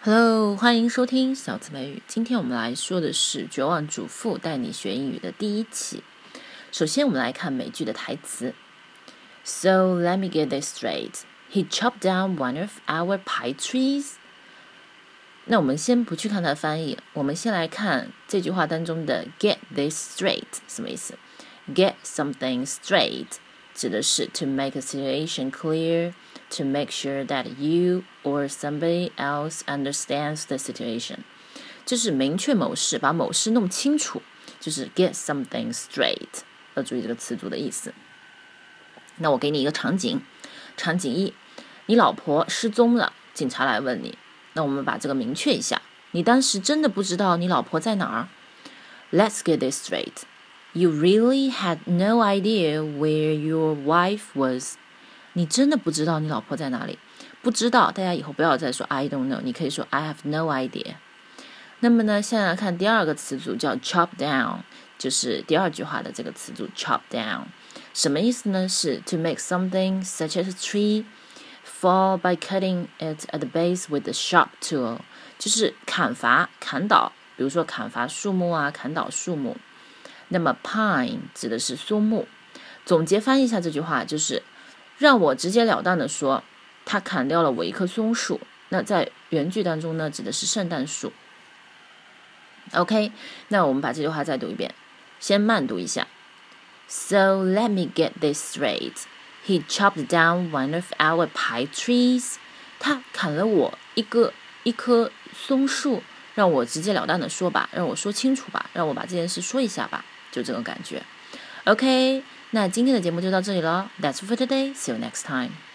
Hello，欢迎收听小词美语。今天我们来说的是《绝望主妇带你学英语》的第一期。首先，我们来看美剧的台词。So let me get this straight. He chopped down one of our pie trees. 那我们先不去看它的翻译，我们先来看这句话当中的 “get this straight” 什么意思？“Get something straight” 指的是 to make a situation clear。to make sure that you or somebody else understands the situation，就是明确某事，把某事弄清楚，就是 get something straight。要注意这个词组的意思。那我给你一个场景，场景一，你老婆失踪了，警察来问你。那我们把这个明确一下，你当时真的不知道你老婆在哪儿？Let's get this straight. You really had no idea where your wife was. 你真的不知道你老婆在哪里？不知道，大家以后不要再说 I don't know，你可以说 I have no idea。那么呢，现在来看第二个词组叫 chop down，就是第二句话的这个词组 chop down，什么意思呢？是 to make something such as a tree fall by cutting it at the base with a sharp tool，就是砍伐、砍倒，比如说砍伐树木啊，砍倒树木。 那么 pine 指的是松木。总结翻译一下这句话就是。让我直截了当的说，他砍掉了我一棵松树。那在原句当中呢，指的是圣诞树。OK，那我们把这句话再读一遍，先慢读一下。So let me get this straight. He chopped down one of our pine trees. 他砍了我一个一棵松树。让我直截了当的说吧，让我说清楚吧，让我把这件事说一下吧，就这种感觉。OK。那今天的节目就到这里了，That's for today. See you next time.